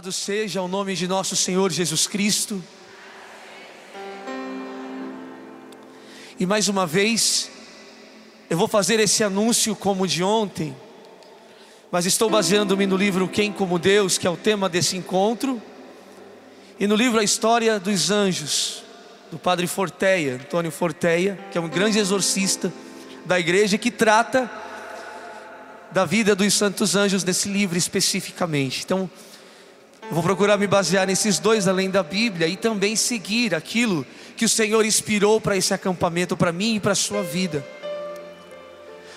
Louvado seja o nome de nosso Senhor Jesus Cristo. E mais uma vez, eu vou fazer esse anúncio como de ontem, mas estou baseando-me no livro Quem como Deus, que é o tema desse encontro, e no livro A História dos Anjos, do padre Forteia, Antônio Forteia, que é um grande exorcista da igreja que trata da vida dos santos anjos nesse livro especificamente. Então, vou procurar me basear nesses dois além da Bíblia e também seguir aquilo que o Senhor inspirou para esse acampamento, para mim e para a sua vida.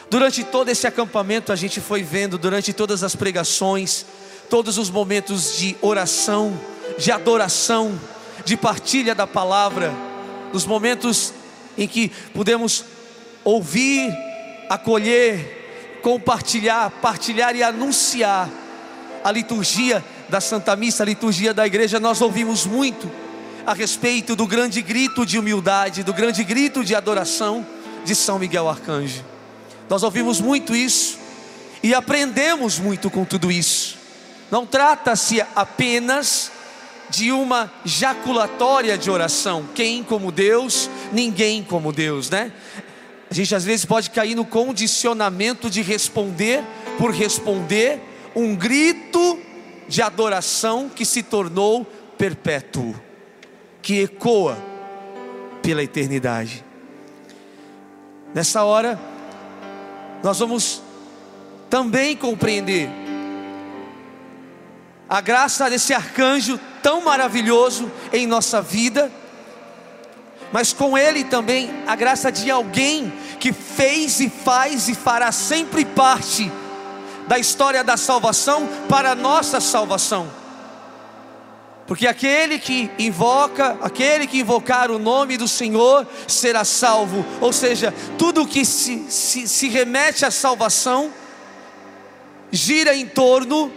Durante todo esse acampamento, a gente foi vendo, durante todas as pregações, todos os momentos de oração, de adoração, de partilha da palavra, os momentos em que pudemos ouvir, acolher, compartilhar, partilhar e anunciar a liturgia da Santa Missa, liturgia da igreja, nós ouvimos muito a respeito do grande grito de humildade, do grande grito de adoração de São Miguel Arcanjo. Nós ouvimos muito isso e aprendemos muito com tudo isso. Não trata-se apenas de uma jaculatória de oração, quem como Deus, ninguém como Deus, né? A gente às vezes pode cair no condicionamento de responder por responder um grito de adoração que se tornou perpétuo, que ecoa pela eternidade. Nessa hora, nós vamos também compreender a graça desse arcanjo tão maravilhoso em nossa vida, mas com ele também a graça de alguém que fez e faz e fará sempre parte da história da salvação para a nossa salvação. Porque aquele que invoca, aquele que invocar o nome do Senhor será salvo. Ou seja, tudo que se, se, se remete à salvação gira em torno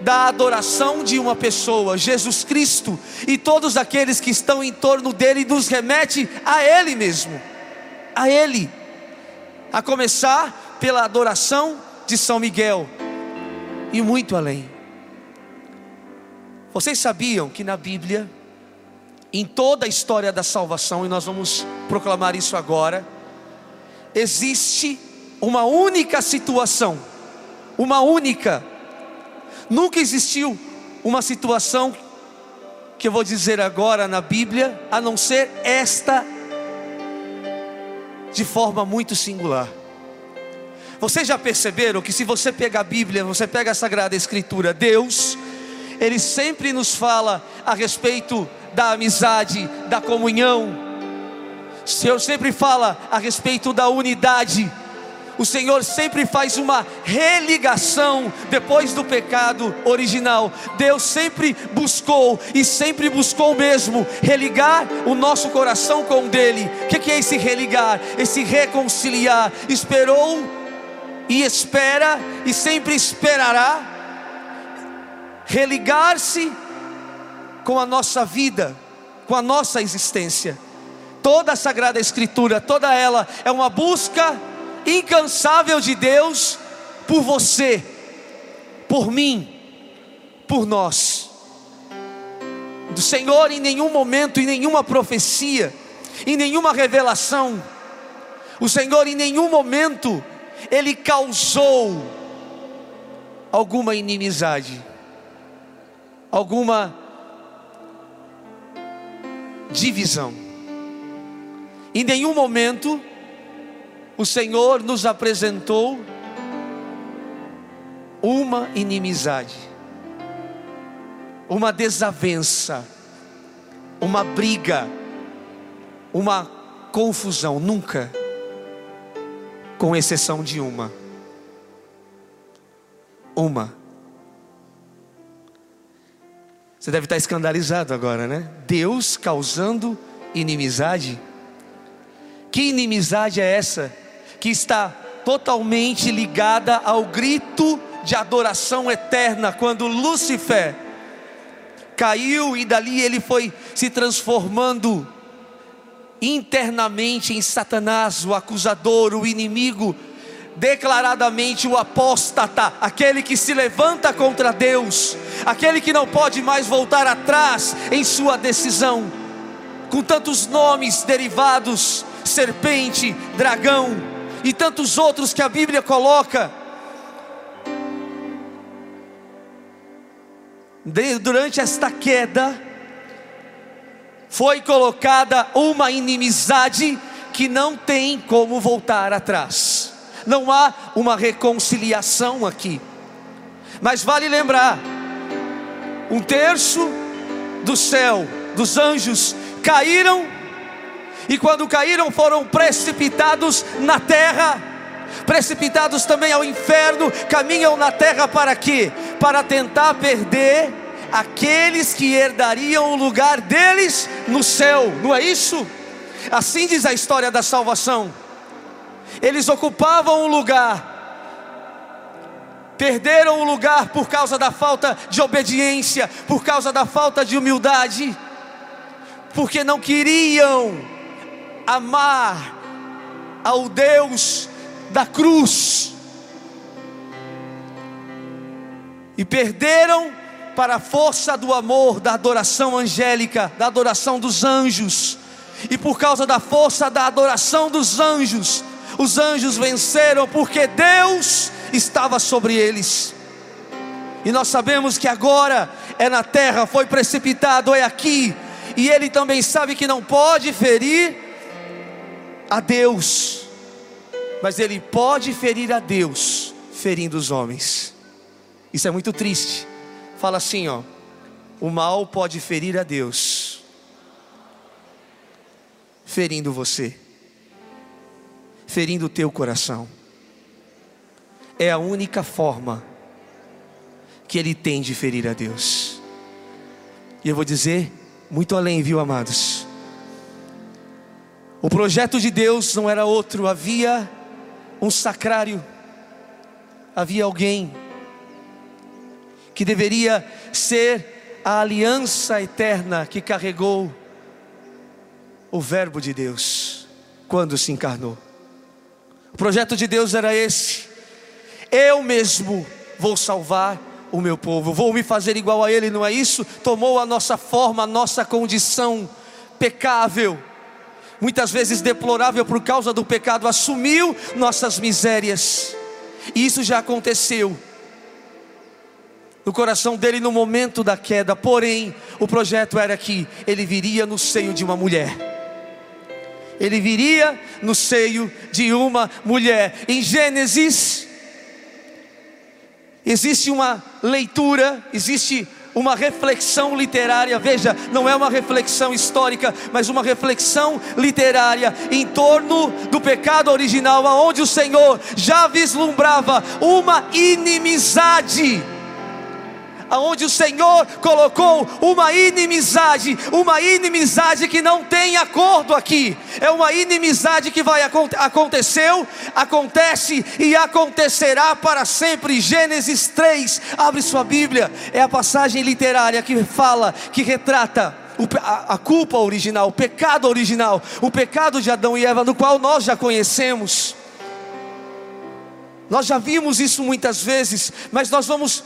da adoração de uma pessoa, Jesus Cristo, e todos aqueles que estão em torno dele nos remete a Ele mesmo, a Ele, a começar pela adoração de São Miguel e muito além. Vocês sabiam que na Bíblia, em toda a história da salvação, e nós vamos proclamar isso agora, existe uma única situação, uma única, nunca existiu uma situação que eu vou dizer agora na Bíblia, a não ser esta, de forma muito singular. Vocês já perceberam que se você pega a Bíblia, você pega a Sagrada Escritura, Deus, Ele sempre nos fala a respeito da amizade, da comunhão. O Senhor sempre fala a respeito da unidade. O Senhor sempre faz uma religação depois do pecado original. Deus sempre buscou e sempre buscou mesmo religar o nosso coração com o dele. O que é esse religar? Esse reconciliar. Esperou e espera e sempre esperará religar-se com a nossa vida, com a nossa existência. Toda a Sagrada Escritura, toda ela é uma busca incansável de Deus por você, por mim, por nós. Do Senhor em nenhum momento, em nenhuma profecia, em nenhuma revelação, o Senhor em nenhum momento ele causou alguma inimizade, alguma divisão. Em nenhum momento o Senhor nos apresentou uma inimizade, uma desavença, uma briga, uma confusão, nunca com exceção de uma. Uma. Você deve estar escandalizado agora, né? Deus causando inimizade. Que inimizade é essa? Que está totalmente ligada ao grito de adoração eterna, quando Lúcifer caiu e dali ele foi se transformando internamente em Satanás, o acusador, o inimigo declaradamente o apóstata, aquele que se levanta contra Deus, aquele que não pode mais voltar atrás em sua decisão, com tantos nomes derivados serpente, dragão e tantos outros que a Bíblia coloca. Durante esta queda, foi colocada uma inimizade que não tem como voltar atrás. Não há uma reconciliação aqui. Mas vale lembrar: um terço do céu, dos anjos, caíram, e quando caíram, foram precipitados na terra, precipitados também ao inferno, caminham na terra para quê? Para tentar perder aqueles que herdariam o lugar deles no céu, não é isso? Assim diz a história da salvação. Eles ocupavam o lugar, perderam o lugar por causa da falta de obediência, por causa da falta de humildade, porque não queriam amar ao Deus da cruz, e perderam para a força do amor, da adoração angélica, da adoração dos anjos, e por causa da força da adoração dos anjos, os anjos venceram porque Deus estava sobre eles. E nós sabemos que agora é na terra, foi precipitado, é aqui, e ele também sabe que não pode ferir a Deus, mas ele pode ferir a Deus, ferindo os homens. Isso é muito triste. Fala assim, ó: o mal pode ferir a Deus, ferindo você, ferindo o teu coração. É a única forma que ele tem de ferir a Deus. E eu vou dizer muito além, viu, amados? O projeto de Deus não era outro, havia um sacrário, havia alguém que deveria ser a aliança eterna que carregou o Verbo de Deus quando se encarnou. O projeto de Deus era esse: eu mesmo vou salvar o meu povo, vou me fazer igual a Ele, não é isso? Tomou a nossa forma, a nossa condição pecável, muitas vezes deplorável por causa do pecado, assumiu nossas misérias, e isso já aconteceu no coração dele no momento da queda, porém, o projeto era que ele viria no seio de uma mulher. Ele viria no seio de uma mulher. Em Gênesis, existe uma leitura, existe uma reflexão literária, veja, não é uma reflexão histórica, mas uma reflexão literária em torno do pecado original, aonde o Senhor já vislumbrava uma inimizade aonde o Senhor colocou uma inimizade, uma inimizade que não tem acordo aqui, é uma inimizade que vai aconteceu, acontece e acontecerá para sempre. Gênesis 3, abre sua Bíblia, é a passagem literária que fala, que retrata a, culpa original, o pecado original, o pecado de Adão e Eva, no qual nós já conhecemos. Nós já vimos isso muitas vezes, mas nós vamos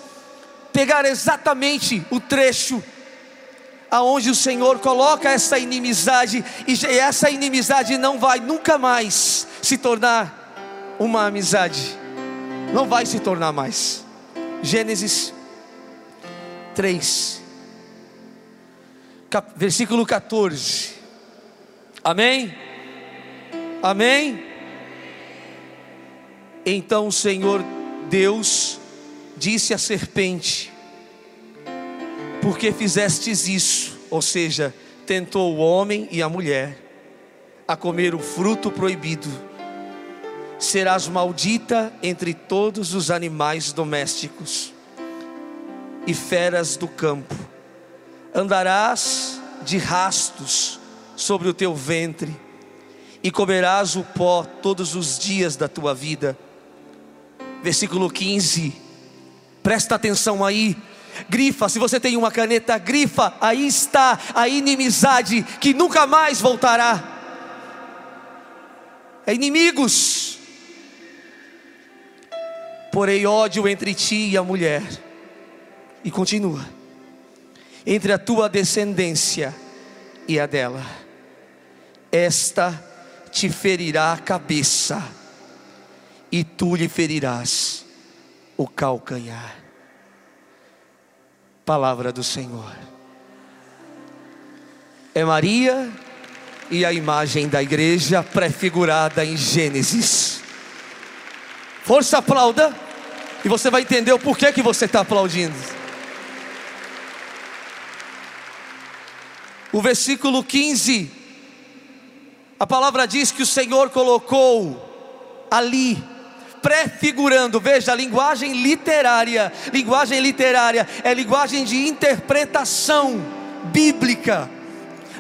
pegar exatamente o trecho aonde o Senhor coloca essa inimizade e essa inimizade não vai nunca mais se tornar uma amizade. Não vai se tornar mais. Gênesis 3 versículo 14. Amém? Amém? Então o Senhor Deus disse a serpente: Por que fizestes isso? Ou seja, tentou o homem e a mulher a comer o fruto proibido. Serás maldita entre todos os animais domésticos e feras do campo. Andarás de rastos sobre o teu ventre e comerás o pó todos os dias da tua vida. Versículo 15 Presta atenção aí. Grifa, se você tem uma caneta, grifa, aí está a inimizade que nunca mais voltará. É inimigos. porei ódio entre ti e a mulher. E continua. Entre a tua descendência e a dela. Esta te ferirá a cabeça, e tu lhe ferirás o calcanhar. Palavra do Senhor. É Maria e a imagem da igreja prefigurada em Gênesis. Força, aplauda, e você vai entender o porquê que você está aplaudindo. O versículo 15, a palavra diz que o Senhor colocou ali, prefigurando, veja, linguagem literária, linguagem literária é linguagem de interpretação bíblica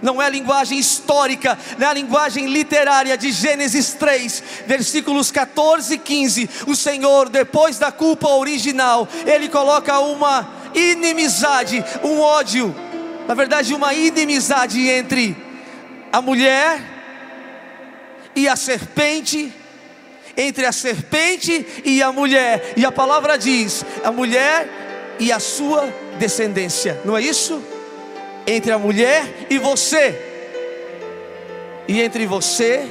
não é linguagem histórica, não é linguagem literária de Gênesis 3, versículos 14 e 15. O Senhor, depois da culpa original, Ele coloca uma inimizade, um ódio, na verdade, uma inimizade entre a mulher e a serpente entre a serpente e a mulher, e a palavra diz: a mulher e a sua descendência, não é isso? entre a mulher e você, e entre você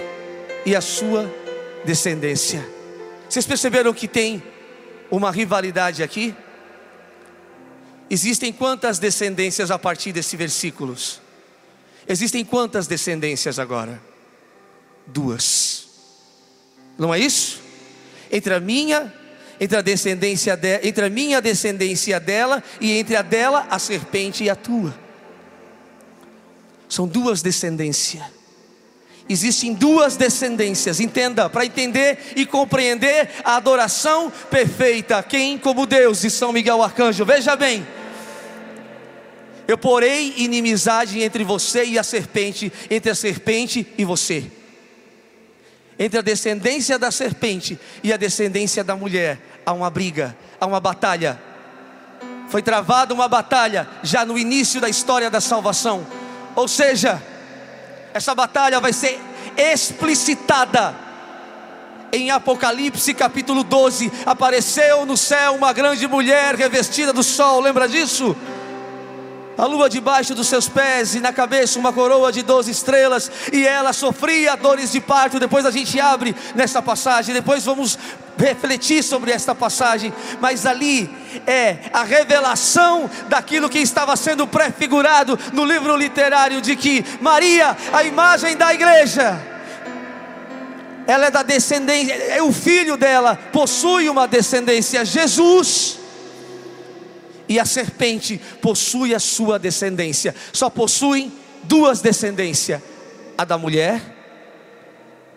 e a sua descendência. Vocês perceberam que tem uma rivalidade aqui? Existem quantas descendências a partir desses versículos? Existem quantas descendências agora? Duas. Não é isso? Entre a minha, entre a descendência de, entre a minha descendência dela e entre a dela a serpente e a tua. São duas descendências. Existem duas descendências, entenda, para entender e compreender a adoração perfeita. Quem como Deus de São Miguel Arcanjo, veja bem. Eu porei inimizade entre você e a serpente, entre a serpente e você, entre a descendência da serpente e a descendência da mulher. Há uma briga, há uma batalha. Foi travada uma batalha já no início da história da salvação ou seja, essa batalha vai ser explicitada em Apocalipse capítulo 12. Apareceu no céu uma grande mulher revestida do sol, lembra disso? A lua debaixo dos seus pés e na cabeça uma coroa de doze estrelas, e ela sofria dores de parto. Depois a gente abre nessa passagem, depois vamos refletir sobre esta passagem, mas ali é a revelação daquilo que estava sendo prefigurado no livro literário de que Maria, a imagem da igreja, ela é da descendência, é o filho dela possui uma descendência, Jesus e a serpente possui a sua descendência. Só possuem duas descendências: a da mulher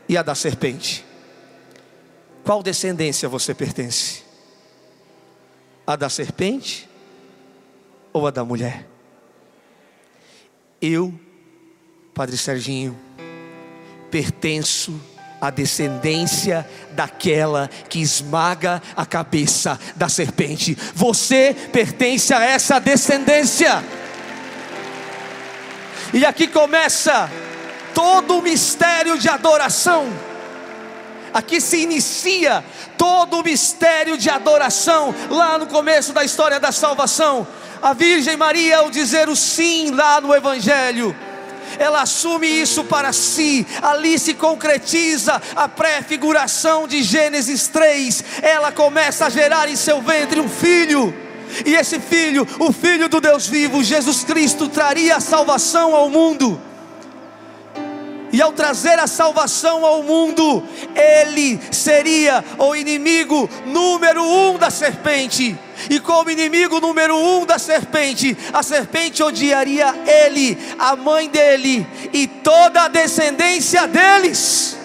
e a da serpente. Qual descendência você pertence? A da serpente ou a da mulher? Eu, Padre Serginho, pertenço a descendência daquela que esmaga a cabeça da serpente. Você pertence a essa descendência. E aqui começa todo o mistério de adoração. Aqui se inicia todo o mistério de adoração, lá no começo da história da salvação. A Virgem Maria, ao dizer o sim lá no Evangelho, ela assume isso para si, ali se concretiza a pré-figuração de Gênesis 3. Ela começa a gerar em seu ventre um filho. E esse filho, o filho do Deus vivo, Jesus Cristo, traria a salvação ao mundo. E ao trazer a salvação ao mundo, ele seria o inimigo número um da serpente. E como inimigo número um da serpente, a serpente odiaria ele, a mãe dele e toda a descendência deles.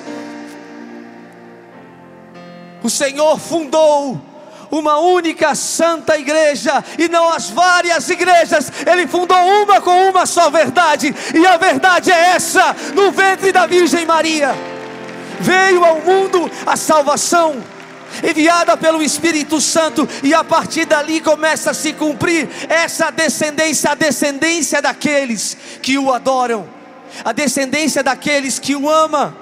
O Senhor fundou uma única santa igreja e não as várias igrejas. Ele fundou uma com uma só verdade, e a verdade é essa: no ventre da Virgem Maria veio ao mundo a salvação. Enviada pelo Espírito Santo, e a partir dali começa a se cumprir essa descendência, a descendência daqueles que o adoram, a descendência daqueles que o amam.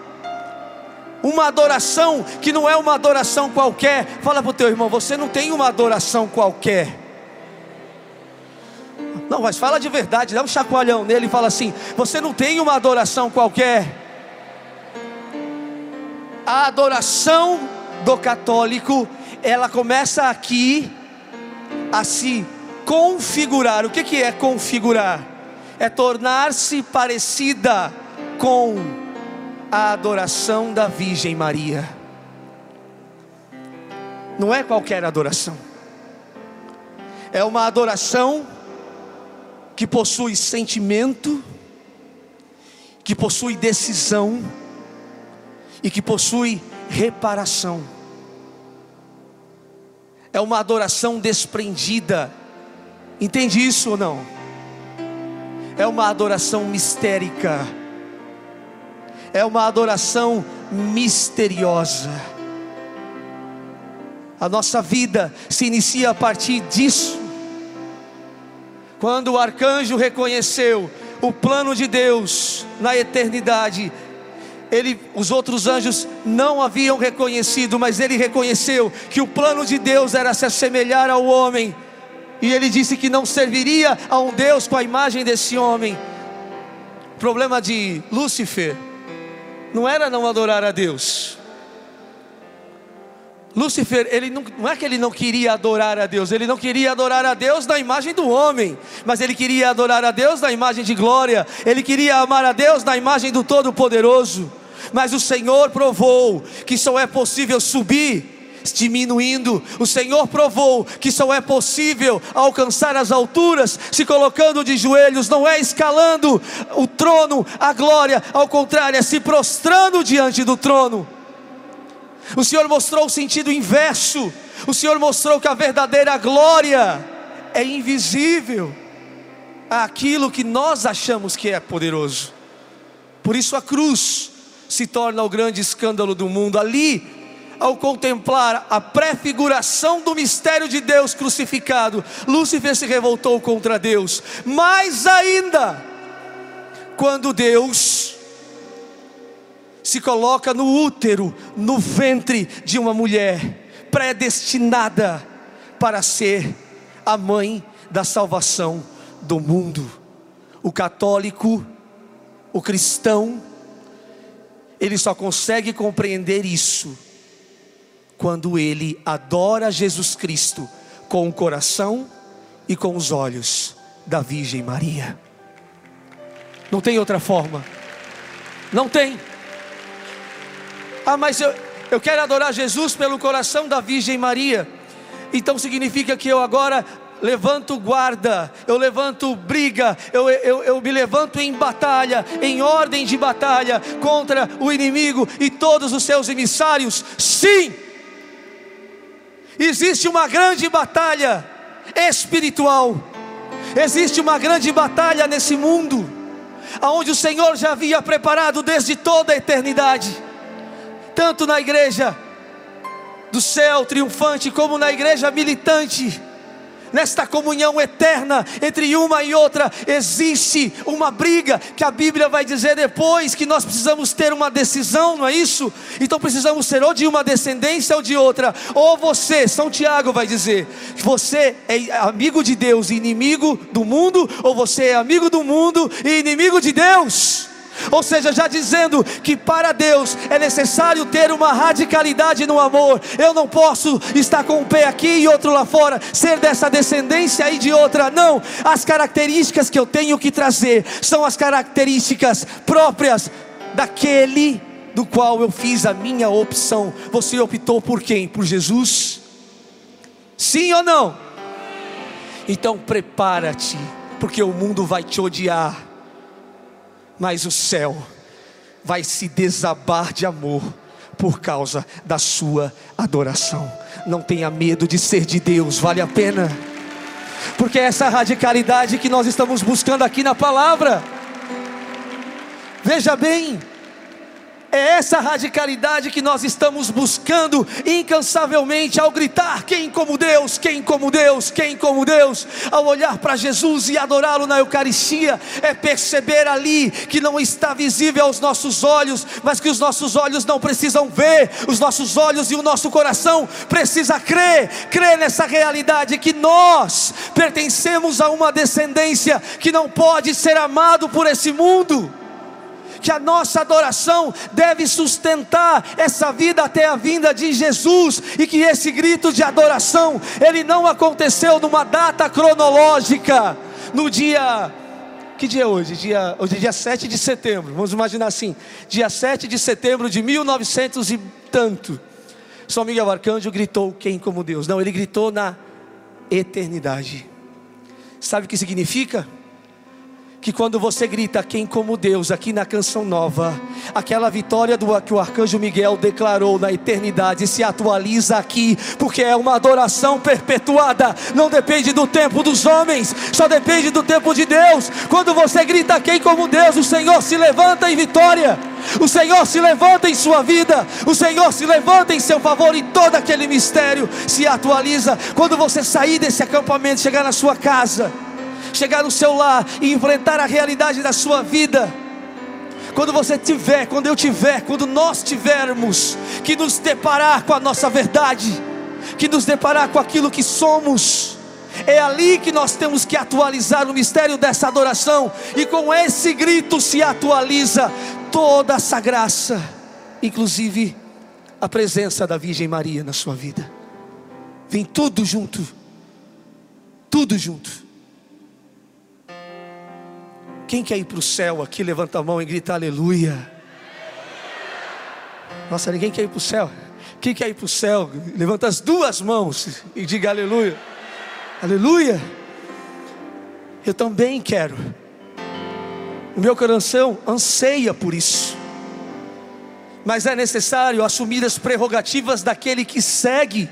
Uma adoração que não é uma adoração qualquer. Fala para o teu irmão, você não tem uma adoração qualquer. Não, mas fala de verdade, dá um chacoalhão nele e fala assim: você não tem uma adoração qualquer. A adoração do católico, ela começa aqui a se configurar. O que, que é configurar? É tornar-se parecida com a adoração da Virgem Maria. Não é qualquer adoração, é uma adoração que possui sentimento, que possui decisão e que possui reparação. É uma adoração desprendida, entende isso ou não? É uma adoração mistérica é uma adoração misteriosa. A nossa vida se inicia a partir disso. Quando o arcanjo reconheceu o plano de Deus na eternidade, ele, os outros anjos não haviam reconhecido, mas ele reconheceu que o plano de Deus era se assemelhar ao homem, e ele disse que não serviria a um Deus com a imagem desse homem. O problema de Lúcifer não era não adorar a Deus. Lúcifer, ele não, não é que ele não queria adorar a Deus, ele não queria adorar a Deus na imagem do homem, mas ele queria adorar a Deus na imagem de glória, ele queria amar a Deus na imagem do Todo-Poderoso. Mas o Senhor provou que só é possível subir diminuindo. O Senhor provou que só é possível alcançar as alturas se colocando de joelhos, não é escalando o trono, a glória, ao contrário, é se prostrando diante do trono. O Senhor mostrou o sentido inverso. O Senhor mostrou que a verdadeira glória é invisível àquilo que nós achamos que é poderoso. Por isso a cruz se torna o grande escândalo do mundo. Ali ao contemplar a prefiguração do mistério de Deus crucificado, Lúcifer se revoltou contra Deus. Mais ainda, quando Deus se coloca no útero, no ventre de uma mulher predestinada para ser a mãe da salvação do mundo. O católico, o cristão, ele só consegue compreender isso quando ele adora Jesus Cristo com o coração e com os olhos da Virgem Maria. Não tem outra forma. Não tem. Ah, mas eu, eu quero adorar Jesus pelo coração da Virgem Maria. Então significa que eu agora levanto guarda, eu levanto briga, eu, eu, eu me levanto em batalha, em ordem de batalha contra o inimigo e todos os seus emissários. Sim! Existe uma grande batalha espiritual, existe uma grande batalha nesse mundo, aonde o Senhor já havia preparado desde toda a eternidade, tanto na igreja do céu triunfante, como na igreja militante nesta comunhão eterna entre uma e outra, existe uma briga que a Bíblia vai dizer depois que nós precisamos ter uma decisão, não é isso? Então precisamos ser ou de uma descendência ou de outra, ou você, São Tiago vai dizer, você é amigo de Deus e inimigo do mundo, ou você é amigo do mundo e inimigo de Deus ou seja, já dizendo que para Deus é necessário ter uma radicalidade no amor. Eu não posso estar com um pé aqui e outro lá fora, ser dessa descendência e de outra. Não, as características que eu tenho que trazer são as características próprias daquele do qual eu fiz a minha opção. Você optou por quem? Por Jesus? Sim ou não? Então prepara-te, porque o mundo vai te odiar mas o céu vai se desabar de amor por causa da sua adoração. Não tenha medo de ser de Deus, vale a pena, porque é essa radicalidade que nós estamos buscando aqui na palavra. Veja bem, É essa radicalidade que nós estamos buscando incansavelmente ao gritar: quem como Deus, quem como Deus, quem como Deus, ao olhar para Jesus e adorá-lo na Eucaristia, é perceber ali que não está visível aos nossos olhos, mas que os nossos olhos não precisam ver, os nossos olhos e o nosso coração precisa crer, crer nessa realidade que nós pertencemos a uma descendência que não pode ser amado por esse mundo que a nossa adoração deve sustentar essa vida até a vinda de Jesus e que esse grito de adoração ele não aconteceu numa data cronológica, no dia que dia é hoje? Dia, hoje é dia 7 de setembro, vamos imaginar assim, dia 7 de setembro de 1900 e tanto. São Miguel Arcanjo gritou: Quem como Deus? Não, ele gritou na eternidade. Sabe o que significa? Que quando você grita quem como Deus aqui na canção nova, aquela vitória do que o arcanjo Miguel declarou na eternidade se atualiza aqui, porque é uma adoração perpetuada, não depende do tempo dos homens, só depende do tempo de Deus. Quando você grita quem como Deus, o Senhor se levanta em vitória. O Senhor se levanta em sua vida, o Senhor se levanta em seu favor e todo aquele mistério se atualiza. Quando você sair desse acampamento, chegar na sua casa, chegar no seu lar e enfrentar a realidade da sua vida. Quando você tiver, quando eu tiver, quando nós tivermos que nos deparar com a nossa verdade, que nos deparar com aquilo que somos, é ali que nós temos que atualizar o mistério dessa adoração, e com esse grito se atualiza toda essa graça, inclusive a presença da Virgem Maria na sua vida. Vem tudo junto, tudo junto. Quem quer ir para o céu aqui, levanta a mão e grita aleluia. Nossa, ninguém quer ir para o céu. Quem quer ir para o céu, levanta as duas mãos e diga aleluia. Aleluia. Eu também quero. O meu coração anseia por isso. Mas é necessário assumir as prerrogativas daquele que segue.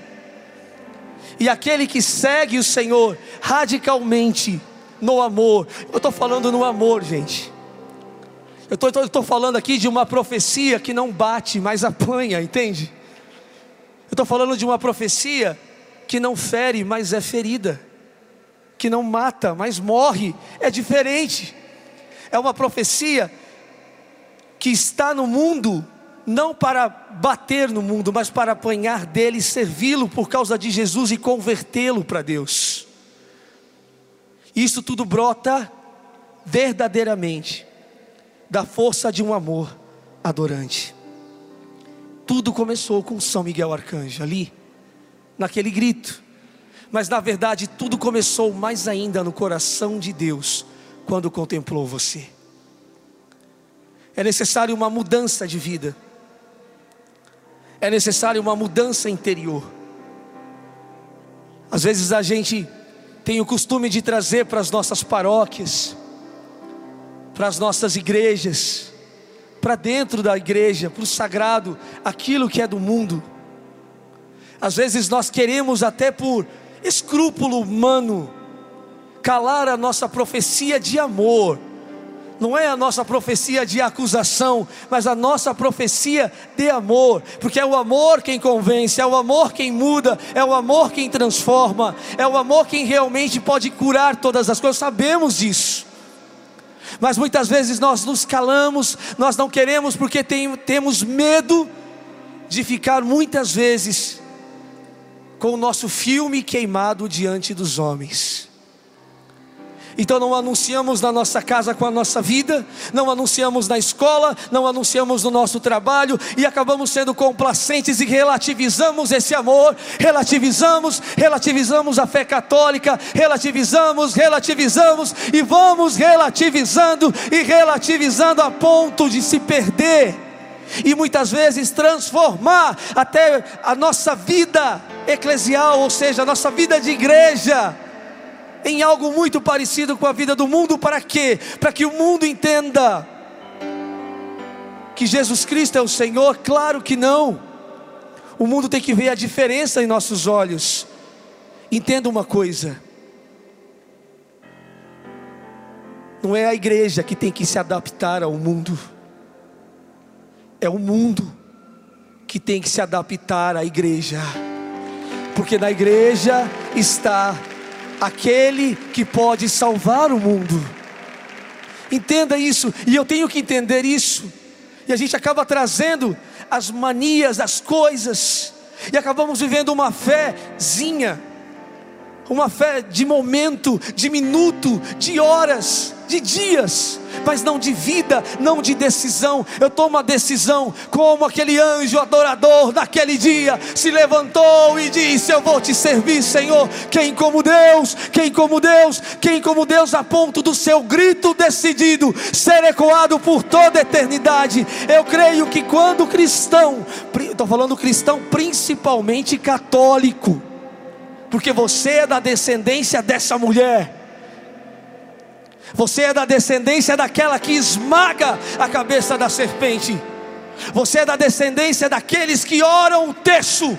E aquele que segue o Senhor radicalmente no amor. Eu estou falando no amor, gente. Eu estou falando aqui de uma profecia que não bate, mas apanha, entende? Eu estou falando de uma profecia que não fere, mas é ferida, que não mata, mas morre, é diferente. É uma profecia que está no mundo, não para bater no mundo, mas para apanhar dele servi-lo por causa de Jesus e convertê-lo para Deus. Isso tudo brota verdadeiramente da força de um amor adorante. Tudo começou com São Miguel Arcanjo ali, naquele grito. Mas na verdade tudo começou mais ainda no coração de Deus, quando contemplou você. É necessário uma mudança de vida. É necessário uma mudança interior. Às vezes a gente tem o costume de trazer para as nossas paróquias, para as nossas igrejas, para dentro da igreja, para o sagrado, aquilo que é do mundo. Às vezes nós queremos, até por escrúpulo humano, calar a nossa profecia de amor, não é a nossa profecia de acusação, mas a nossa profecia de amor, porque é o amor quem convence, é o amor quem muda, é o amor quem transforma, é o amor quem realmente pode curar todas as coisas, sabemos disso. Mas muitas vezes nós nos calamos, nós não queremos porque tem, temos medo de ficar muitas vezes com o nosso filme queimado diante dos homens. Então não anunciamos na nossa casa com a nossa vida, não anunciamos na escola, não anunciamos no nosso trabalho e acabamos sendo complacentes e relativizamos esse amor, relativizamos, relativizamos a fé católica, relativizamos, relativizamos e vamos relativizando e relativizando a ponto de se perder e muitas vezes transformar até a nossa vida eclesial, ou seja, a nossa vida de igreja em algo muito parecido com a vida do mundo, para quê? Para que o mundo entenda que Jesus Cristo é o Senhor? Claro que não. O mundo tem que ver a diferença em nossos olhos. Entenda uma coisa: não é a igreja que tem que se adaptar ao mundo, é o mundo que tem que se adaptar à igreja, porque na igreja está aquele que pode salvar o mundo. Entenda isso, e eu tenho que entender isso. E a gente acaba trazendo as manias, as coisas, e acabamos vivendo uma fézinha, uma fé de momento, de minuto, de horas, de dias, mas não de vida, não de decisão. Eu tomo a decisão, como aquele anjo adorador daquele dia se levantou e disse: Eu vou te servir, Senhor. Quem como Deus, quem como Deus, quem como Deus, a ponto do seu grito decidido ser ecoado por toda a eternidade. Eu creio que quando cristão, estou falando cristão principalmente católico, porque você é da descendência dessa mulher. Você é da descendência daquela que esmaga a cabeça da serpente. Você é da descendência daqueles que oram o terço,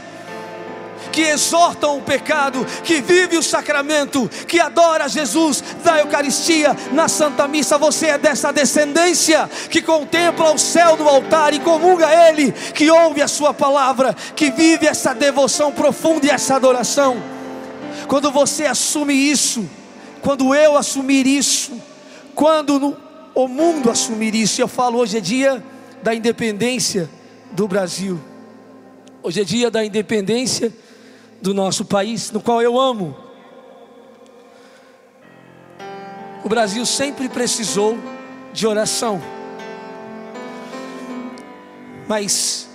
que exortam o pecado, que vive o sacramento, que adora Jesus da Eucaristia na Santa Missa. Você é dessa descendência que contempla o céu no altar e comunga Ele, que ouve a Sua palavra, que vive essa devoção profunda e essa adoração. Quando você assume isso, quando eu assumir isso, quando no, o mundo assumir isso, eu falo hoje é dia da independência do Brasil. Hoje é dia da independência do nosso país, no qual eu amo. O Brasil sempre precisou de oração. Mas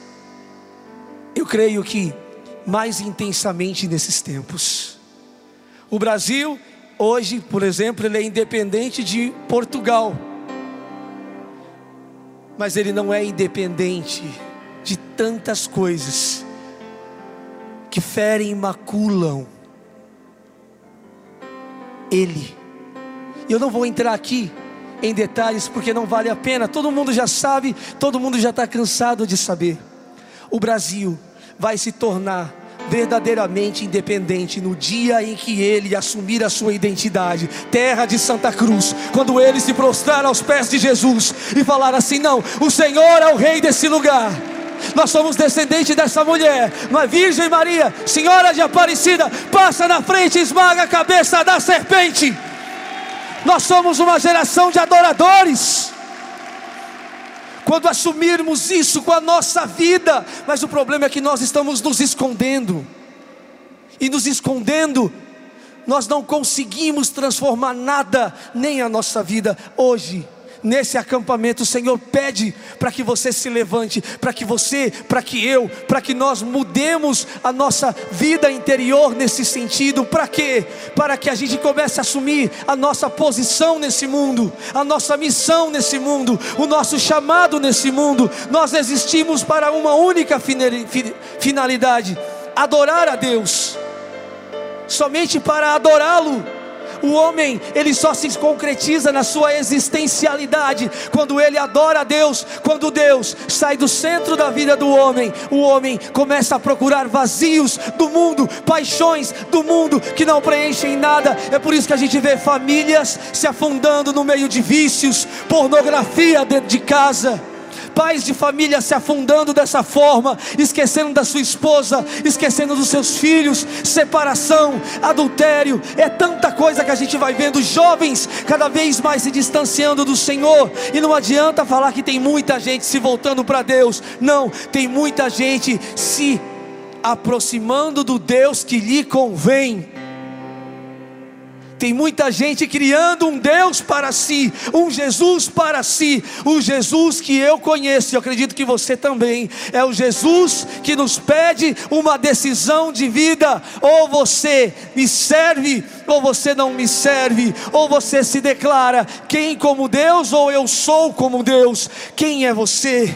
eu creio que mais intensamente nesses tempos. O Brasil, hoje, por exemplo, ele é independente de Portugal. Mas ele não é independente de tantas coisas que ferem e maculam ele. Eu não vou entrar aqui em detalhes porque não vale a pena, todo mundo já sabe, todo mundo já está cansado de saber. O Brasil vai se tornar verdadeiramente independente no dia em que ele assumir a sua identidade, terra de Santa Cruz, quando ele se prostrar aos pés de Jesus e falar assim: Não, o Senhor é o rei desse lugar. Nós somos descendentes dessa mulher, uma Virgem Maria, Senhora de Aparecida, passa na frente e esmaga a cabeça da serpente. Nós somos uma geração de adoradores quando assumirmos isso com a nossa vida, mas o problema é que nós estamos nos escondendo, e nos escondendo, nós não conseguimos transformar nada, nem a nossa vida. Hoje nesse acampamento, o Senhor pede para que você se levante, para que você, para que eu, para que nós mudemos a nossa vida interior nesse sentido. Para quê? Para que a gente comece a assumir a nossa posição nesse mundo, a nossa missão nesse mundo, o nosso chamado nesse mundo. Nós existimos para uma única finalidade: adorar a Deus. Somente para adorá-lo o homem, ele só se concretiza na sua existencialidade quando ele adora a Deus, quando Deus sai do centro da vida do homem, o homem começa a procurar vazios do mundo, paixões do mundo que não preenchem nada. É por isso que a gente vê famílias se afundando no meio de vícios, pornografia dentro de casa pais de família se afundando dessa forma, esquecendo da sua esposa, esquecendo dos seus filhos, separação, adultério, é tanta coisa que a gente vai vendo, jovens cada vez mais se distanciando do Senhor, e não adianta falar que tem muita gente se voltando para Deus, não, tem muita gente se aproximando do Deus que lhe convém. Tem muita gente criando um Deus para si, um Jesus para si. O Jesus que eu conheço, eu acredito que você também, é o Jesus que nos pede uma decisão de vida: ou você me serve, ou você não me serve, ou você se declara quem como Deus, ou eu sou como Deus. Quem é você?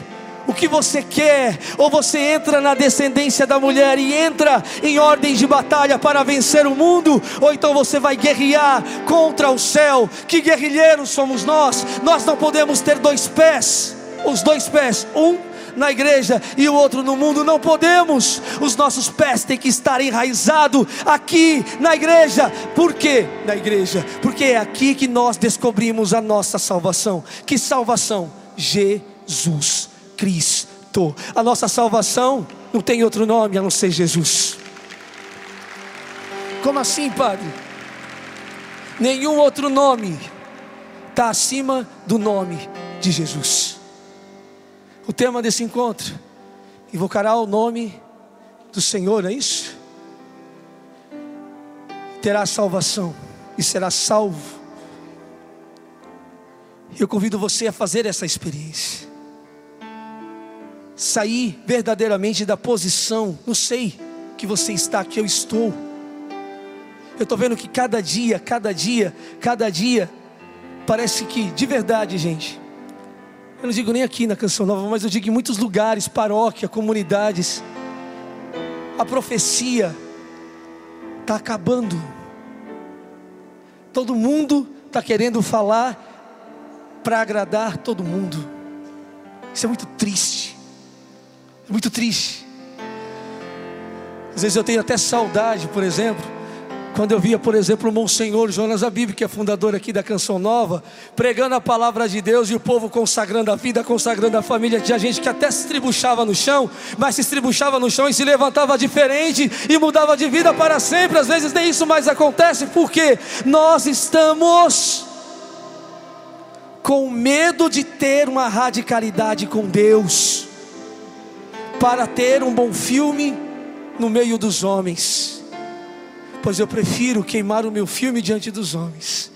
O que você quer, ou você entra na descendência da mulher e entra em ordem de batalha para vencer o mundo, ou então você vai guerrear contra o céu. Que guerrilheiros somos nós! Nós não podemos ter dois pés, os dois pés, um na igreja e o outro no mundo, não podemos. Os nossos pés têm que estar enraizados aqui na igreja. Por quê? Na igreja, porque é aqui que nós descobrimos a nossa salvação. Que salvação? Jesus resgatou. A nossa salvação não tem outro nome a não ser Jesus. Como assim, Padre? Nenhum outro nome está acima do nome de Jesus. O tema desse encontro invocará o nome do Senhor, é isso? Terá salvação e será salvo. Eu convido você a fazer essa experiência. Sair verdadeiramente da posição, não sei que você está, que eu estou. Eu estou vendo que cada dia, cada dia, cada dia, parece que, de verdade, gente, eu não digo nem aqui na Canção Nova, mas eu digo em muitos lugares, paróquia, comunidades, a profecia está acabando. Todo mundo está querendo falar para agradar todo mundo. Isso é muito triste. É muito triste. Às vezes eu tenho até saudade, por exemplo, quando eu via, por exemplo, o Monsenhor Jonas Abib, que é fundador aqui da Canção Nova, pregando a palavra de Deus e o povo consagrando a vida, consagrando a família. Tinha gente que até se estribuchava no chão, mas se estribuchava no chão e se levantava diferente e mudava de vida para sempre. Às vezes nem isso mais acontece, porque nós estamos com medo de ter uma radicalidade com Deus, para ter um bom filme no meio dos homens pois eu prefiro queimar o meu filme diante dos homens,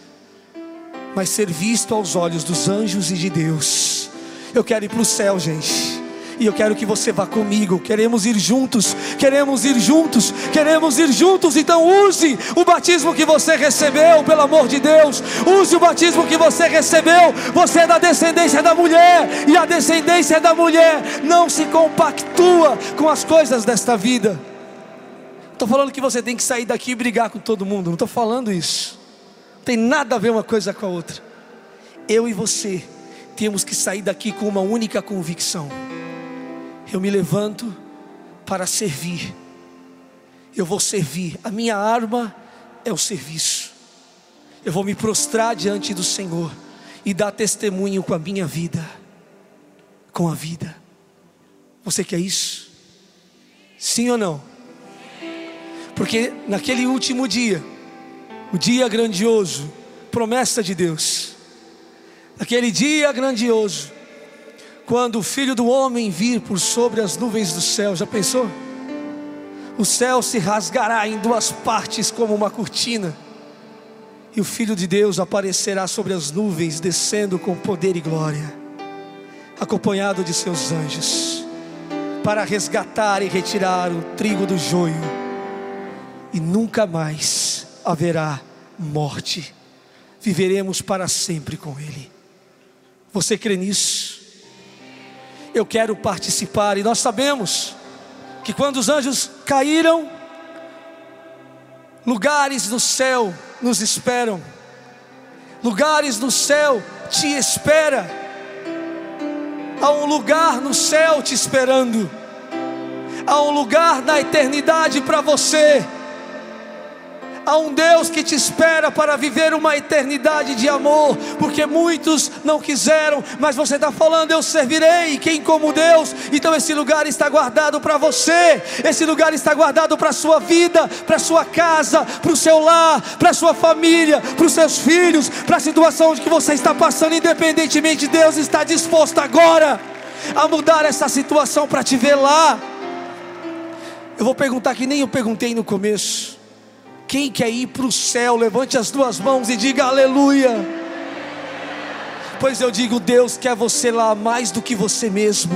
mas ser visto aos olhos dos anjos e de Deus. Eu quero ir para o céu, gente. E eu quero que você vá comigo. Queremos ir juntos, queremos ir juntos, queremos ir juntos. Então use o batismo que você recebeu, pelo amor de Deus. Use o batismo que você recebeu. Você é da descendência da mulher, e a descendência da mulher não se compactua com as coisas desta vida estou falando que você tem que sair daqui e brigar com todo mundo. Não estou falando isso. Não tem nada a ver uma coisa com a outra. Eu e você temos que sair daqui com uma única convicção. Eu me levanto para servir. Eu vou servir. A minha arma é o serviço. Eu vou me prostrar diante do Senhor e dar testemunho com a minha vida. Com a vida. Você quer isso? Sim ou não? Porque naquele último dia, o dia grandioso, promessa de Deus, aquele dia grandioso, quando o filho do homem vir por sobre as nuvens do céu, já pensou? O céu se rasgará em duas partes como uma cortina, e o filho de Deus aparecerá sobre as nuvens, descendo com poder e glória, acompanhado de seus anjos, para resgatar e retirar o trigo do joio e nunca mais haverá morte. Viveremos para sempre com Ele. Você crê nisso? Eu quero participar, e nós sabemos que quando os anjos caíram, lugares no céu nos esperam, lugares no céu te espera, há um lugar no céu te esperando, há um lugar na eternidade para você. Há um Deus que te espera para viver uma eternidade de amor, porque muitos não quiseram, mas você está falando, eu servirei, quem como Deus, então esse lugar está guardado para você, esse lugar está guardado para a sua vida, para a sua casa, para o seu lar, para a sua família, para os seus filhos, para a situação que você está passando, independentemente, Deus está disposto agora a mudar essa situação para te ver lá. Eu vou perguntar que nem eu perguntei no começo. Quem quer ir para o céu, levante as duas mãos e diga aleluia. Pois eu digo, Deus quer você lá mais do que você mesmo.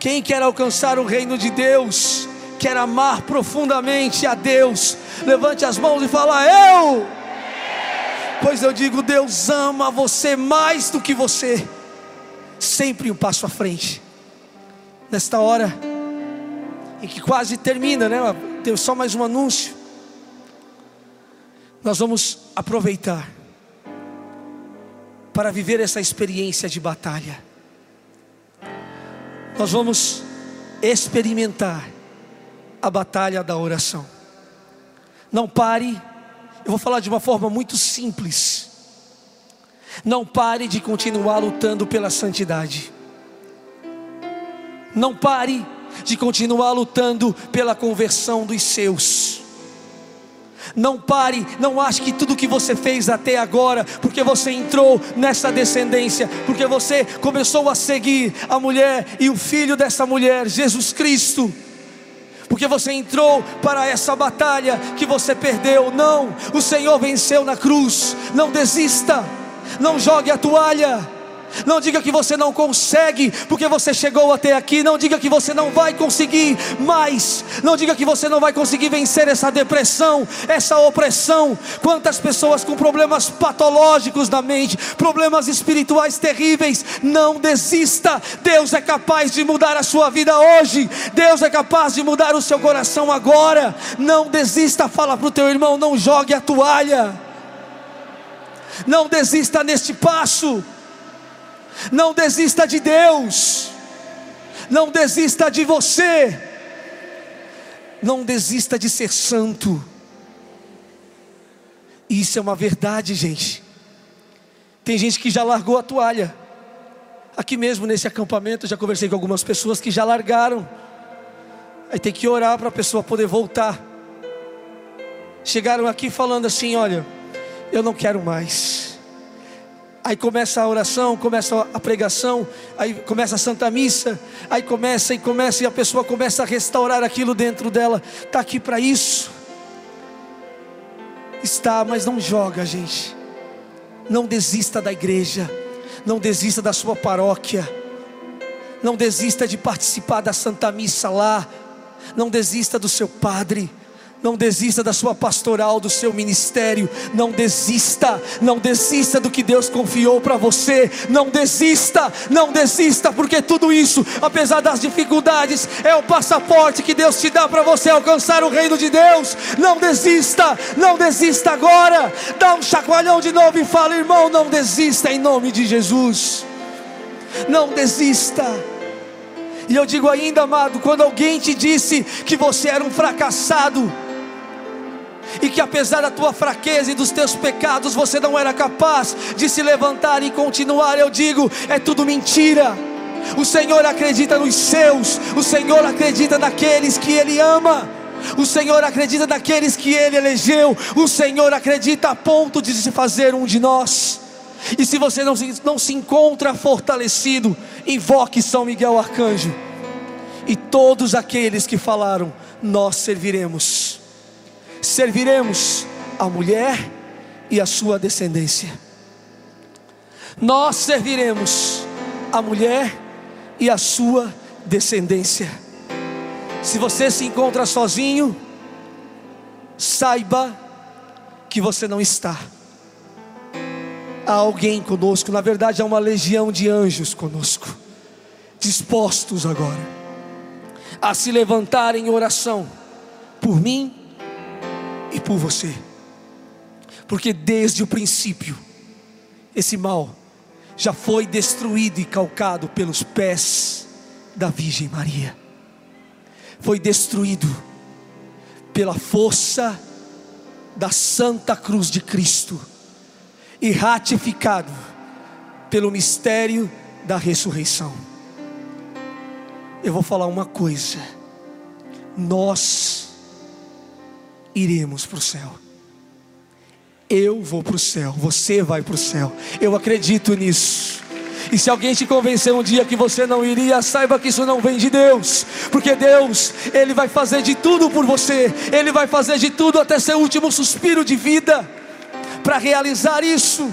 Quem quer alcançar o reino de Deus, quer amar profundamente a Deus, levante as mãos e fala: Eu. Pois eu digo, Deus ama você mais do que você, sempre um passo à frente. Nesta hora, em que quase termina, né? Tem só mais um anúncio. Nós vamos aproveitar para viver essa experiência de batalha. Nós vamos experimentar a batalha da oração. Não pare, eu vou falar de uma forma muito simples. Não pare de continuar lutando pela santidade. Não pare de continuar lutando pela conversão dos seus. Não pare, não ache que tudo que você fez até agora, porque você entrou nessa descendência, porque você começou a seguir a mulher e o filho dessa mulher, Jesus Cristo, porque você entrou para essa batalha que você perdeu. Não, o Senhor venceu na cruz. Não desista, não jogue a toalha. Não diga que você não consegue, porque você chegou até aqui. Não diga que você não vai conseguir mais. Não diga que você não vai conseguir vencer essa depressão, essa opressão. Quantas pessoas com problemas patológicos na mente, problemas espirituais terríveis. Não desista. Deus é capaz de mudar a sua vida hoje. Deus é capaz de mudar o seu coração agora. Não desista. Fala para o teu irmão: não jogue a toalha. Não desista neste passo. Não desista de Deus. Não desista de você. Não desista de ser santo. Isso é uma verdade, gente. Tem gente que já largou a toalha. Aqui mesmo nesse acampamento, já conversei com algumas pessoas que já largaram. Aí tem que orar para a pessoa poder voltar. Chegaram aqui falando assim: Olha, eu não quero mais. Aí começa a oração, começa a pregação, aí começa a Santa Missa, aí começa e começa e a pessoa começa a restaurar aquilo dentro dela. Está aqui para isso. Está, mas não joga, gente. Não desista da igreja, não desista da sua paróquia, não desista de participar da Santa Missa lá, não desista do seu padre não desista da sua pastoral, do seu ministério. Não desista, não desista do que Deus confiou para você. Não desista, não desista, porque tudo isso, apesar das dificuldades, é o passaporte que Deus te dá para você alcançar o reino de Deus. Não desista, não desista agora. Dá um chacoalhão de novo e fala, irmão, não desista em nome de Jesus. Não desista. E eu digo ainda, amado, quando alguém te disse que você era um fracassado, e que apesar da tua fraqueza e dos teus pecados, você não era capaz de se levantar e continuar. Eu digo, é tudo mentira. O Senhor acredita nos seus, o Senhor acredita naqueles que Ele ama. O Senhor acredita naqueles que Ele elegeu. O Senhor acredita a ponto de se fazer um de nós. E se você não se, não se encontra fortalecido, invoque São Miguel Arcanjo. E todos aqueles que falaram, nós serviremos serviremos a mulher e a sua descendência. Nós serviremos a mulher e a sua descendência. Se você se encontra sozinho, saiba que você não está. Há alguém conosco, na verdade, há uma legião de anjos conosco, dispostos agora a se levantar em oração por mim e por você. Porque desde o princípio, esse mal já foi destruído e calcado pelos pés da Virgem Maria. Foi destruído pela força da Santa Cruz de Cristo e ratificado pelo mistério da ressurreição. Eu vou falar uma coisa. Nós iremos para o céu. Eu vou para o céu, você vai para o céu. Eu acredito nisso. E se alguém te convencer um dia que você não iria, saiba que isso não vem de Deus, porque Deus, Ele vai fazer de tudo por você, Ele vai fazer de tudo até seu último suspiro de vida, para realizar isso,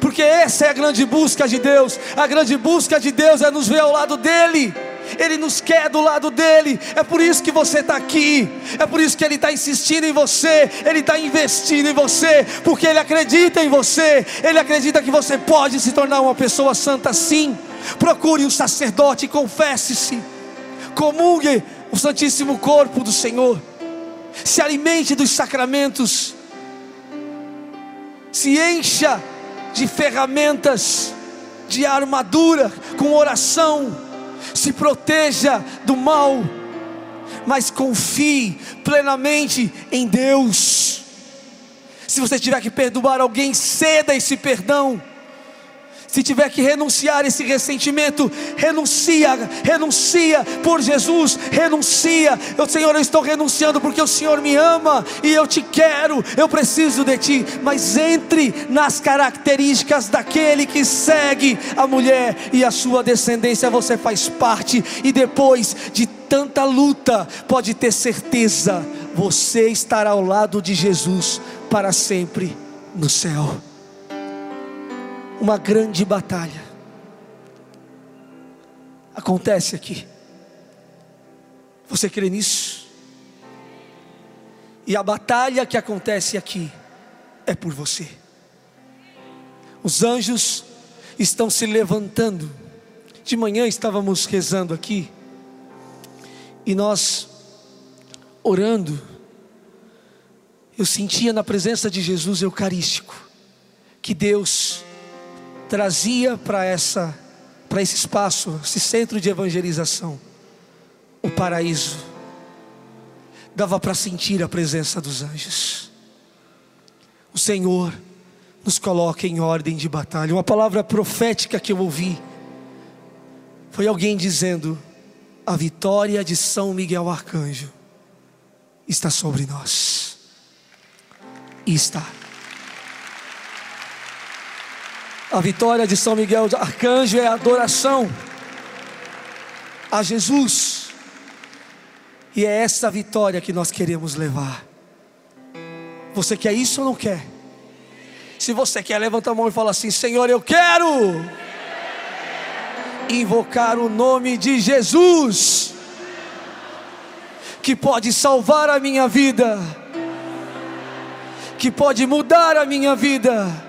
porque essa é a grande busca de Deus, a grande busca de Deus é nos ver ao lado dEle. Ele nos quer do lado dele. É por isso que você está aqui. É por isso que Ele está insistindo em você. Ele está investindo em você. Porque Ele acredita em você. Ele acredita que você pode se tornar uma pessoa santa sim. Procure um sacerdote e confesse-se. Comungue o Santíssimo Corpo do Senhor. Se alimente dos sacramentos. Se encha de ferramentas, de armadura, com oração se proteja do mal, mas confie plenamente em Deus. Se você tiver que perdoar alguém, ceda esse perdão. Se tiver que renunciar esse ressentimento, renuncia, renuncia por Jesus, renuncia. Eu, Senhor, eu estou renunciando porque o Senhor me ama e eu te quero, eu preciso de ti. Mas entre nas características daquele que segue a mulher e a sua descendência, você faz parte, e depois de tanta luta, pode ter certeza, você estará ao lado de Jesus para sempre no céu uma grande batalha. Acontece aqui. Você crê nisso? E a batalha que acontece aqui é por você. Os anjos estão se levantando. De manhã estávamos rezando aqui e nós orando. Eu sentia na presença de Jesus Eucarístico que Deus trazia para essa para esse espaço, esse centro de evangelização, o paraíso. Dava para sentir a presença dos anjos. O Senhor nos coloca em ordem de batalha. Uma palavra profética que eu ouvi foi alguém dizendo: a vitória de São Miguel Arcanjo está sobre nós. E está. A vitória de São Miguel Arcanjo é a adoração a Jesus. E é essa vitória que nós queremos levar. Você quer isso ou não quer? Se você quer, levanta a mão e fala assim: Senhor, eu quero invocar o nome de Jesus, que pode salvar a minha vida, que pode mudar a minha vida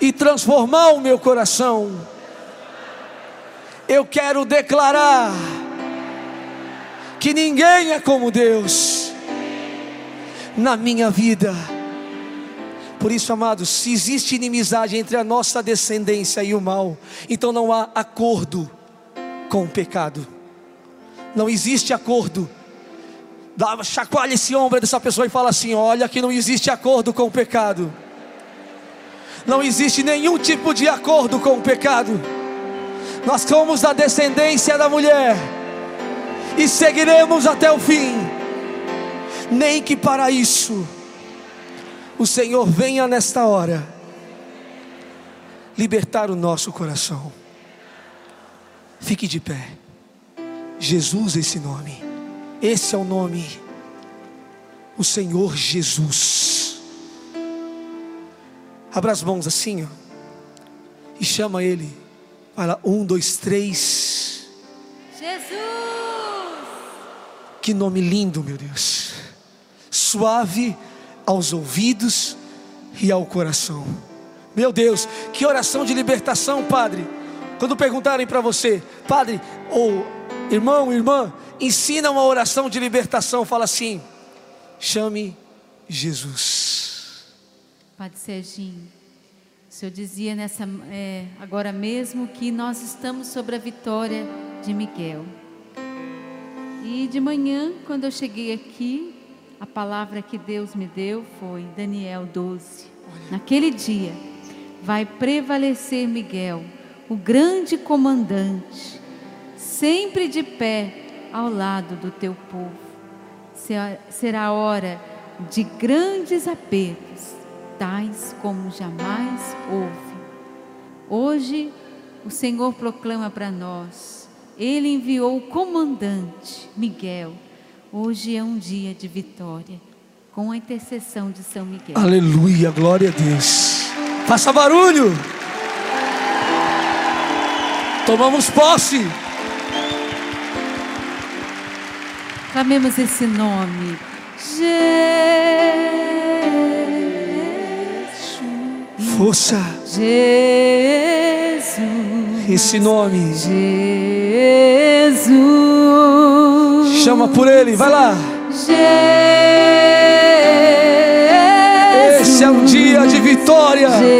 e transformar o meu coração. Eu quero declarar que ninguém é como Deus na minha vida. Por isso, amados, se existe inimizade entre a nossa descendência e o mal, então não há acordo com o pecado. Não existe acordo. Dá, chacoalha esse ombro dessa pessoa e fala assim: Olha, que não existe acordo com o pecado não existe nenhum tipo de acordo com o pecado. Nós somos da descendência da mulher e seguiremos até o fim. Nem que para isso o Senhor venha nesta hora libertar o nosso coração. Fique de pé. Jesus, esse nome. Esse é o nome. O Senhor Jesus. Abra as mãos assim, ó. E chama ele. Fala, um, dois, três. Jesus! Que nome lindo, meu Deus. Suave aos ouvidos e ao coração. Meu Deus, que oração de libertação, Padre. Quando perguntarem para você, Padre, ou irmão, irmã, ensina uma oração de libertação, fala assim: chame Jesus. Padre Serginho, o senhor dizia nessa, é, agora mesmo que nós estamos sobre a vitória de Miguel. E de manhã, quando eu cheguei aqui, a palavra que Deus me deu foi Daniel 12. Naquele dia vai prevalecer Miguel, o grande comandante, sempre de pé ao lado do teu povo. Será hora de grandes apertos tais como jamais houve. Hoje o Senhor proclama para nós, Ele enviou o comandante Miguel. Hoje é um dia de vitória, com a intercessão de São Miguel. Aleluia, glória a Deus. Faça barulho. Tomamos posse. Clamemos esse nome. Jesus força. Jesus. Esse nome. Jesus. Chama por ele, vai lá. Jesus. Esse é um dia de vitória. Jesus.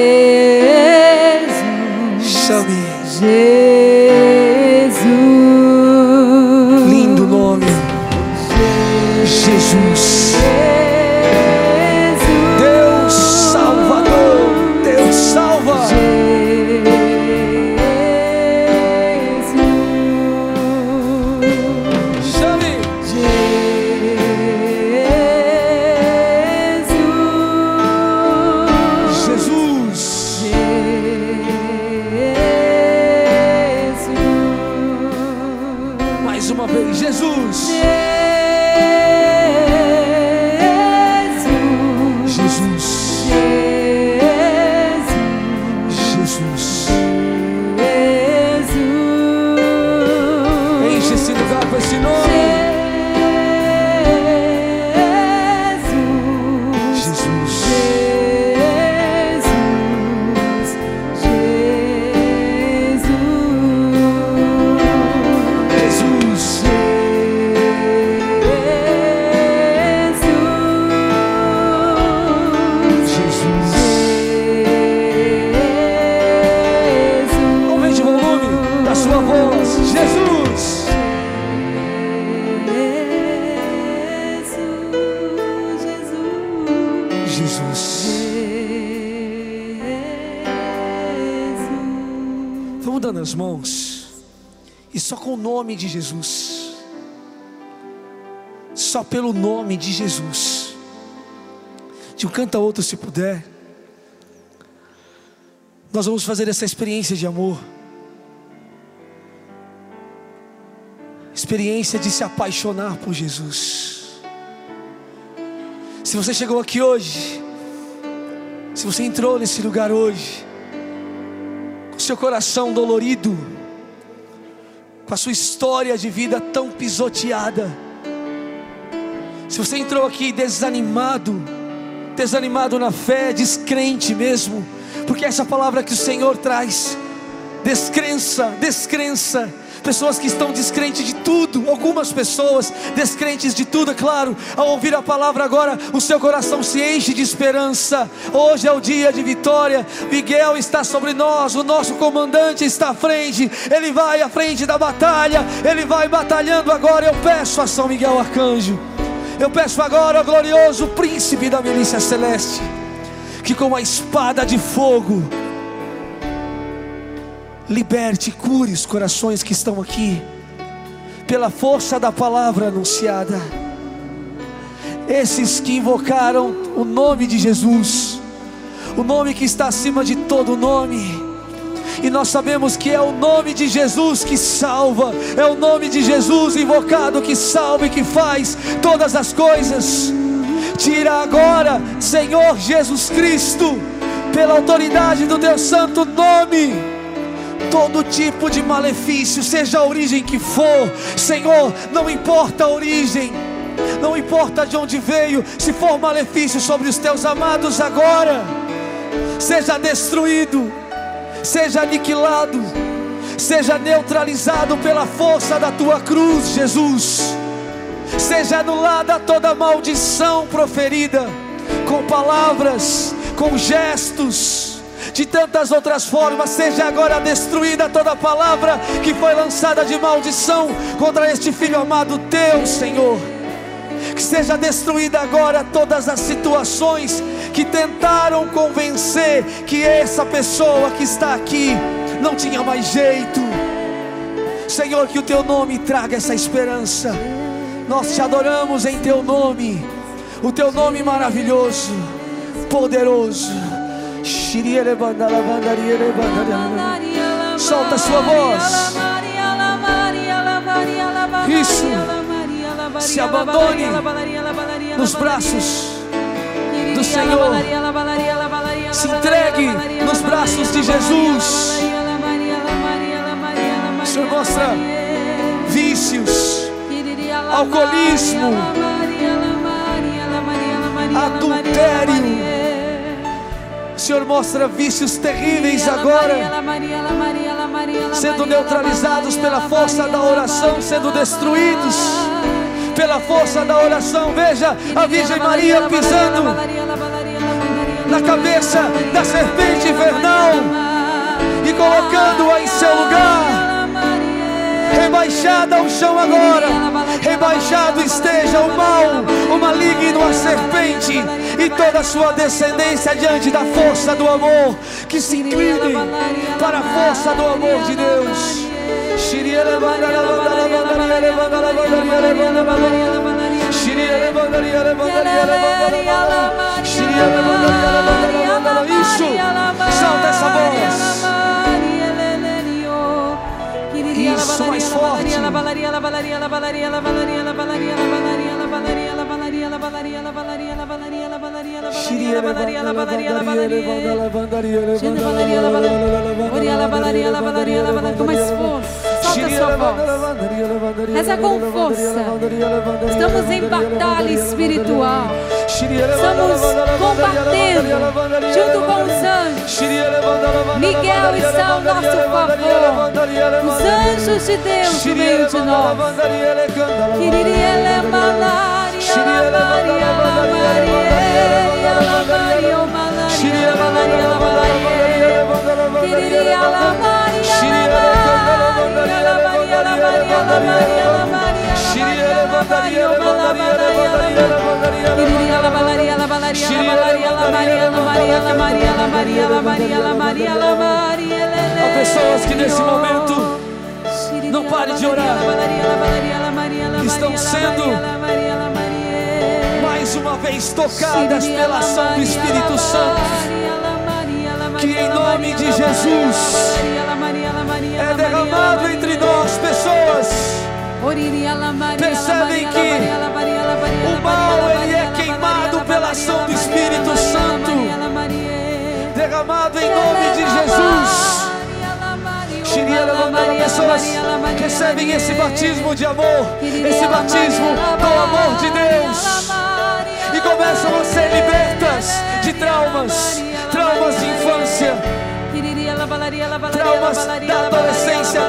Chame. Jesus. Jesus. Vamos dando as mãos. E só com o nome de Jesus. Só pelo nome de Jesus. De um canta outro se puder. Nós vamos fazer essa experiência de amor. Experiência de se apaixonar por Jesus. Se você chegou aqui hoje, se você entrou nesse lugar hoje, com seu coração dolorido, com a sua história de vida tão pisoteada, se você entrou aqui desanimado, desanimado na fé, descrente mesmo, porque essa palavra que o Senhor traz, descrença, descrença, pessoas que estão descrentes de tudo, algumas pessoas descrentes de tudo, é claro, ao ouvir a palavra agora, o seu coração se enche de esperança. Hoje é o dia de vitória. Miguel está sobre nós, o nosso comandante está à frente, ele vai à frente da batalha, ele vai batalhando agora. Eu peço a São Miguel Arcanjo, eu peço agora ao glorioso príncipe da milícia celeste, que com a espada de fogo, liberte, cure os corações que estão aqui, pela força da palavra anunciada. Esses que invocaram o nome de Jesus, o nome que está acima de todo nome, e nós sabemos que é o nome de Jesus que salva, é o nome de Jesus invocado que salva e que faz todas as coisas. Tira agora, Senhor Jesus Cristo, pela autoridade do teu santo nome todo tipo de malefício, seja a origem que for, Senhor, não importa a origem, não importa de onde veio, se for malefício sobre os teus amados agora, seja destruído, seja aniquilado, seja neutralizado pela força da tua cruz, Jesus, seja anulada toda maldição proferida com palavras, com gestos, de tantas outras formas, seja agora destruída toda palavra que foi lançada de maldição contra este filho amado teu, Senhor. Que seja destruída agora todas as situações que tentaram convencer que essa pessoa que está aqui não tinha mais jeito. Senhor, que o teu nome traga essa esperança. Nós te adoramos em teu nome, o teu nome maravilhoso, poderoso. Solta a sua voz. Isso. Se abandone nos braços do Senhor. Se entregue nos braços de Jesus. O Senhor mostra vícios, alcoolismo, adultério. Senhor mostra vícios terríveis agora, sendo neutralizados pela força da oração, sendo destruídos pela força da oração. Veja a Virgem Maria pisando na cabeça da serpente infernal e colocando-a em seu lugar. Rebaixada ao chão agora, rebaixado esteja o mal, o maligno, a serpente e toda a sua descendência diante da força do amor, que se inclinem para a força do amor de Deus. Isso, salta essa voz. Isso, mais forte. com mais força. Solta sua voz. Reza com força. Estamos em batalha espiritual. Estamos combatendo junto com os anjos. Miguel está ao nosso favor. Os anjos de Deus no meio de nós. La Maria, Maria, Maria, Maria, Maria, Maria, Quiriria la Malaria, la Malaria, la Malaria, la Maria, la Maria, la Maria, la Maria, la Maria, la Maria, la Maria, Há pessoas que nesse momento não pare de orar. Estão sendo mais uma vez tocadas pela ação do Espírito Santo. Que em nome de Jesus é derramado entre nós pessoas. Percebem que o mal ele é queimado pela ação do Espírito Santo. Derramado em nome de Jesus. Pessoas recebem esse batismo de amor, esse batismo do amor de Deus e começam a ser libertas de traumas, traumas de infância, traumas da adolescência,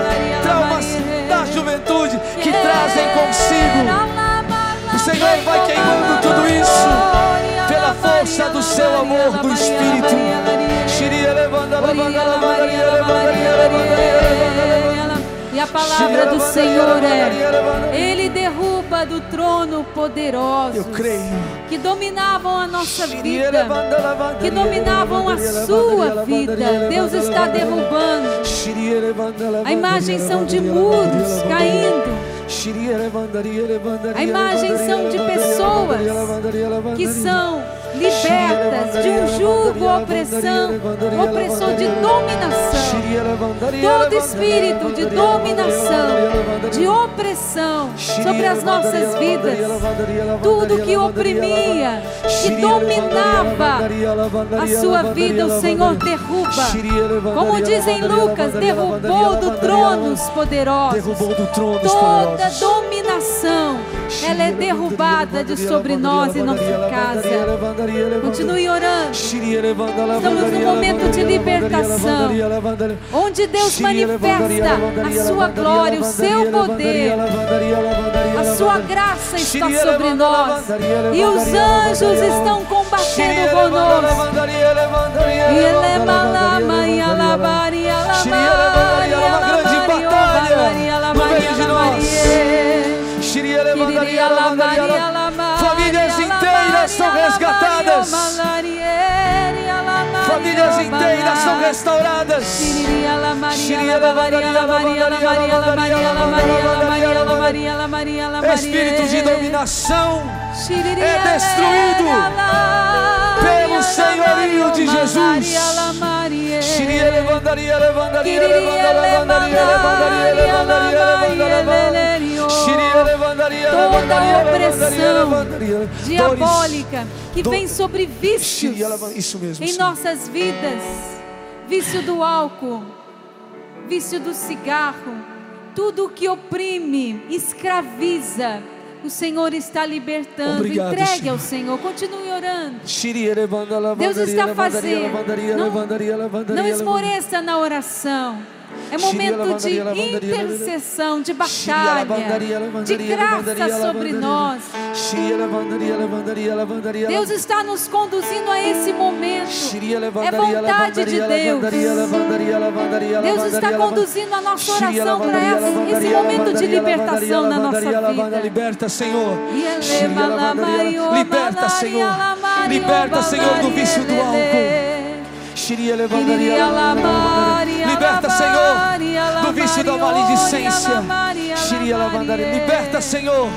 traumas da juventude que trazem consigo. O Senhor vai queimando tudo isso pela força do seu amor, do Espírito. E a palavra do Senhor é: Ele derruba do trono poderosos que dominavam a nossa vida, que dominavam a sua vida. Deus está derrubando. A imagem são de muros caindo. A imagem são de pessoas que são libertas de um jugo, opressão, opressor de dominação. Todo espírito de dominação, de opressão sobre as nossas vidas, tudo que oprimia, que dominava a sua vida, o Senhor derruba. Como diz em Lucas, derrubou do trono os poderosos. Toda dominação, ela é derrubada de sobre nós e nossa casa. Continue orando. Estamos num momento de libertação, onde Deus manifesta a sua glória, o seu poder. A sua graça está sobre nós e os anjos estão combatendo conosco. E ele é restauradas. Espírito de dominação é destruído pelo senhorio de Jesus. Toda opressão diabólica que vem sobre vícios em nossas vidas, vício do álcool, vício do cigarro, tudo que oprime, escraviza, o Senhor está libertando. Obrigado, Entregue Senhor. ao Senhor, continue orando. Deus Deus está fazendo. Não, não esmoreça na oração. É momento de intercessão, de batalha, de graça sobre nós. Deus está nos conduzindo a esse momento. É vontade de Deus. Deus está conduzindo a nossa oração para esse, momento de libertação na nossa vida. Liberta, Senhor. Liberta, Senhor. Liberta, Senhor, do vício do álcool. Vício da maledicência. Liberta, Senhor.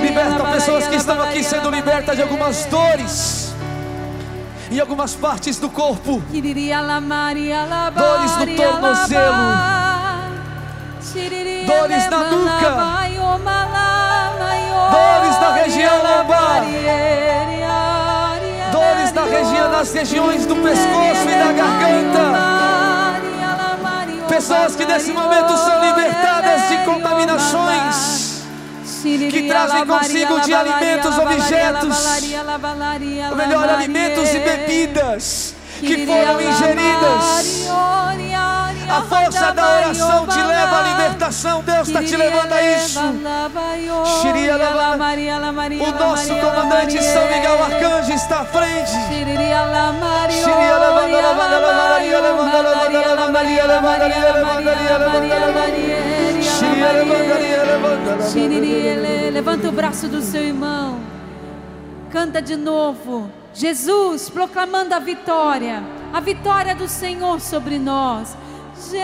Liberta pessoas que estão aqui sendo libertas de algumas dores em algumas partes do corpo. Dores no tornozelo. Dores na nuca. Dores na região lombar. Dores na região, nas regiões do pescoço e da garganta. Pessoas que nesse momento são libertadas de contaminações que trazem consigo de alimentos, objetos, ou melhor, alimentos e bebidas que foram ingeridas. A força da oração te leva à libertação. Deus está te levando a isso. O nosso comandante São Miguel Arcanjo está à frente. Levanta o braço do seu irmão. Canta de novo. Jesus proclamando a vitória, a vitória do Senhor sobre nós. Jesus.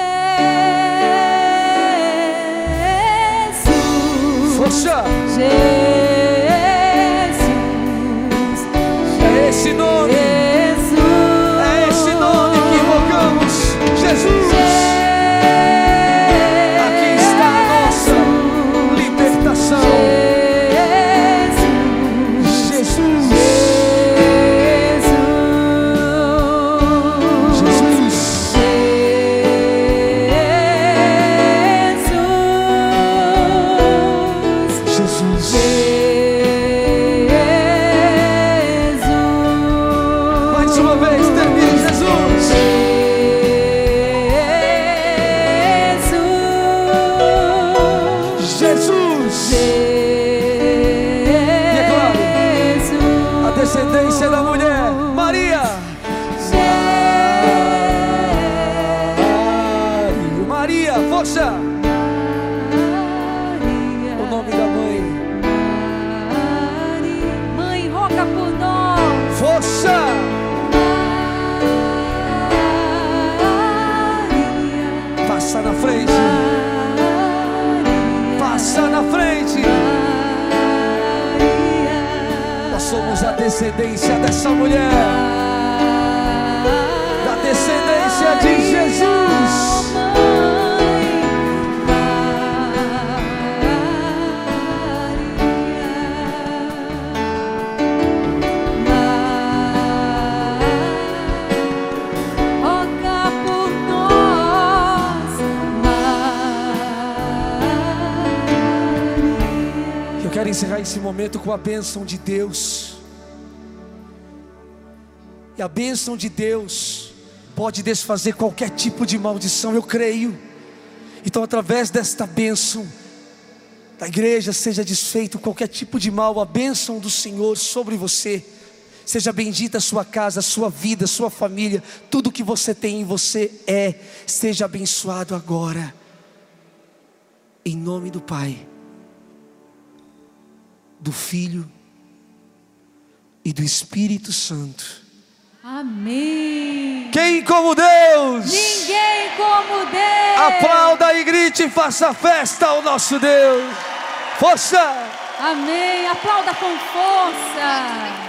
Força. Jesus. É esse nome. Descendência da descendência dessa mulher. Da descendência de Jesus. Roga por nós, Eu quero encerrar esse momento com a bênção de Deus. E a bênção de Deus pode desfazer qualquer tipo de maldição, eu creio. Então, através desta bênção da igreja, seja desfeito qualquer tipo de mal, a bênção do Senhor sobre você. Seja bendita a sua casa, a sua vida, a sua família, tudo que você tem em você é, seja abençoado agora. Em nome do Pai do Filho e do Espírito Santo. Amém. Quem como Deus? Ninguém como Deus. Aplauda e grite e faça festa ao nosso Deus. Força! Amém. Aplauda com força.